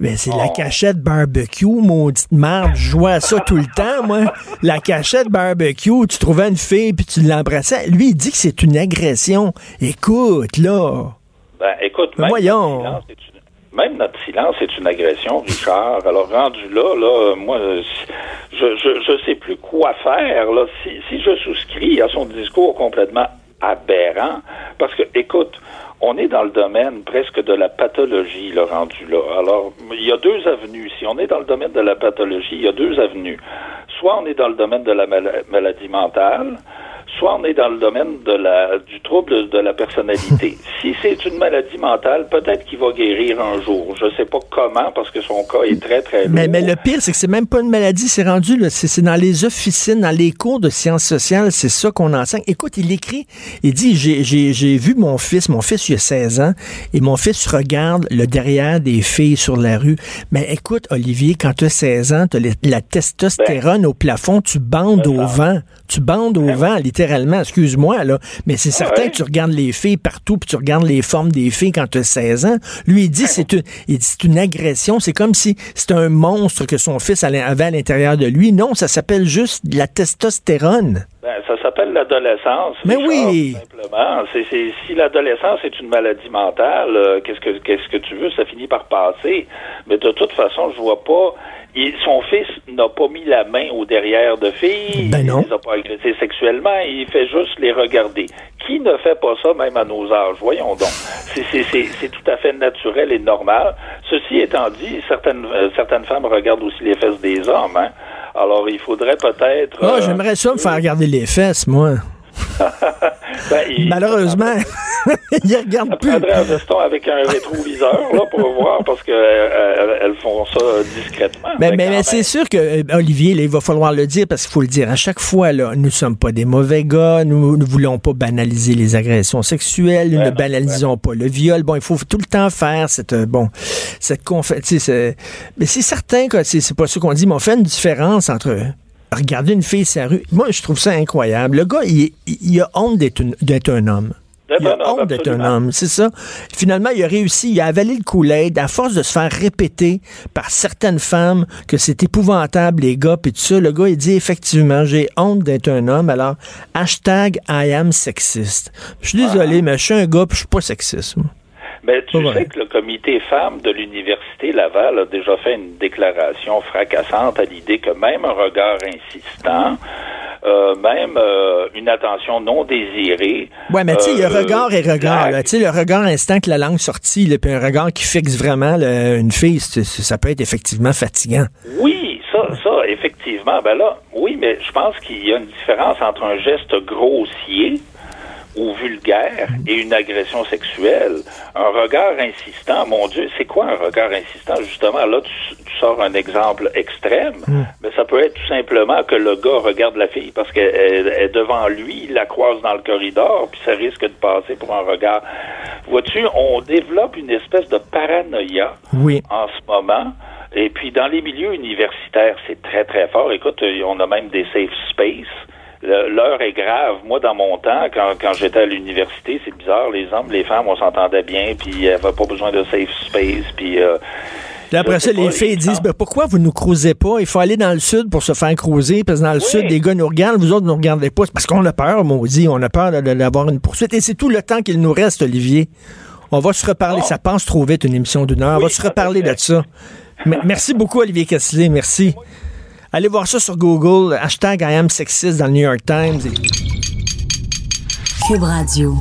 Ben, c'est la Oh. cachette barbecue, maudite merde. Je jouais à ça tout le temps, moi. La cachette barbecue, tu trouvais une fille puis tu l'embrassais. Lui, il dit que c'est une agression. Écoute, là. Ben, écoute, Mais même voyons. notre, silence est une, même notre silence est une agression, Richard. Alors, rendu là, là, moi, je, je, je sais plus quoi faire, là. Si, si je souscris à son discours complètement aberrant, parce que, écoute, on est dans le domaine presque de la pathologie, là, rendu là. Alors, il y a deux avenues. Si on est dans le domaine de la pathologie, il y a deux avenues. Soit on est dans le domaine de la mala- maladie mentale, soit on est dans le domaine de la, du trouble de la personnalité. *laughs* si c'est une maladie mentale, peut-être qu'il va guérir un jour. Je sais pas comment, parce que son cas est très, très lourd. Mais, mais le pire, c'est que c'est même pas une maladie, c'est rendu, c'est dans les officines, dans les cours de sciences sociales, c'est ça qu'on enseigne. Écoute, il écrit, il dit, j'ai- vu mon fils, mon fils, il a 16 ans, et mon fils regarde le derrière des filles sur la rue. Mais écoute, Olivier, quand tu as 16 ans, tu as la testostérone au plafond, tu bandes Ben au vent. Tu bandes au vent, littéralement, excuse-moi, là. Mais c'est certain ouais? que tu regardes les filles partout, puis tu regardes les formes des filles quand tu as 16 ans. Lui, il dit c'est une, il dit c'est une agression. C'est comme si c'était un monstre que son fils avait à l'intérieur de lui. Non, ça s'appelle juste de la testostérone. Ben, l'adolescence. Mais Richard, oui. Simplement, si l'adolescence est une maladie mentale, euh, qu'est-ce que qu'est-ce que tu veux, ça finit par passer. Mais de toute façon, je vois pas. il- son fils n'a pas mis la main au derrière de filles. Ben non. Il les a pas agressées sexuellement. Il fait juste les regarder. Qui ne fait pas ça même à nos âges? Voyons donc. C'est tout à fait naturel et normal. Ceci étant dit, certaines euh, certaines femmes regardent aussi les fesses des hommes. Hein? Alors, il faudrait peut-être. Ah, euh, j'aimerais ça me faire regarder les fesses, moi. Ben, il- Malheureusement, *laughs* ils regardent plus. prendrait un veston avec un rétroviseur là, pour voir parce que euh, elles, elles font ça discrètement. Mais, Mais c'est sûr que, euh, Olivier, là, il va falloir le dire parce qu'il faut le dire à chaque fois, là, nous sommes pas des mauvais gars, nous ne voulons pas banaliser les agressions sexuelles, nous Ouais, ne non, banalisons pas le viol. Bon, il faut tout le temps faire cette, euh, bon, cette c'est- Mais c'est certain que c'est pas ça qu'on dit, mais on fait une différence entre regarder une fille sur la rue. Moi, je trouve ça incroyable. Le gars, il, il a honte d'être une- d'être un homme. Il a homme, honte d'être un homme, c'est ça. Finalement, il a réussi, il a avalé le Kool-Aid à force de se faire répéter par certaines femmes que c'est épouvantable, les gars, puis tout ça. Le gars, il dit effectivement, j'ai honte d'être un homme, alors hashtag I am sexiste. Je suis désolé, mais je suis un gars, puis je suis pas sexiste. moi. Mais tu Pas vrai. sais que le comité femmes de l'Université Laval a déjà fait une déclaration fracassante à l'idée que même un regard insistant, euh, même euh, une attention non désirée. Ouais, mais tu sais, il y a euh, regard et regard. Tu sais, le regard instant que la langue sortie, là, puis un regard qui fixe vraiment là, une fille, ça peut être effectivement fatigant. Oui, ça, ça, effectivement. Ben là, oui, mais je pense qu'il y a une différence entre un geste grossier ou vulgaire et une agression sexuelle. Un regard insistant, mon Dieu, c'est quoi un regard insistant? Justement, là, tu, tu sors un exemple extrême, mais ça peut être tout simplement que le gars regarde la fille parce qu'elle elle est devant lui, il la croise dans le corridor, puis ça risque de passer pour un regard. Vois-tu, on développe une espèce de paranoïa Oui. en ce moment. Et puis, dans les milieux universitaires, c'est très, très fort. Écoute, on a même des safe space. L'heure est grave. Moi, dans mon temps, quand, quand j'étais à l'université, c'est bizarre, les hommes, les femmes, on s'entendait bien, puis il n'y avait pas besoin de safe space, puis... euh, après ça, les filles les disent ben, pourquoi vous nous croisez pas? Il faut aller dans le sud pour se faire croiser, parce que dans le Oui. sud, les gars nous regardent, vous autres nous regardez pas. C'est parce qu'on a peur, maudit, on a peur d'avoir une poursuite. Et c'est tout le temps qu'il nous reste, Olivier. On va se reparler. Oh. Ça passe trop vite, une émission d'une heure. on va se reparler de ça. Merci beaucoup, Olivier Kessler. Merci. Allez voir ça sur Google. Hashtag I am sexiste dans le New York Times. Cube Radio.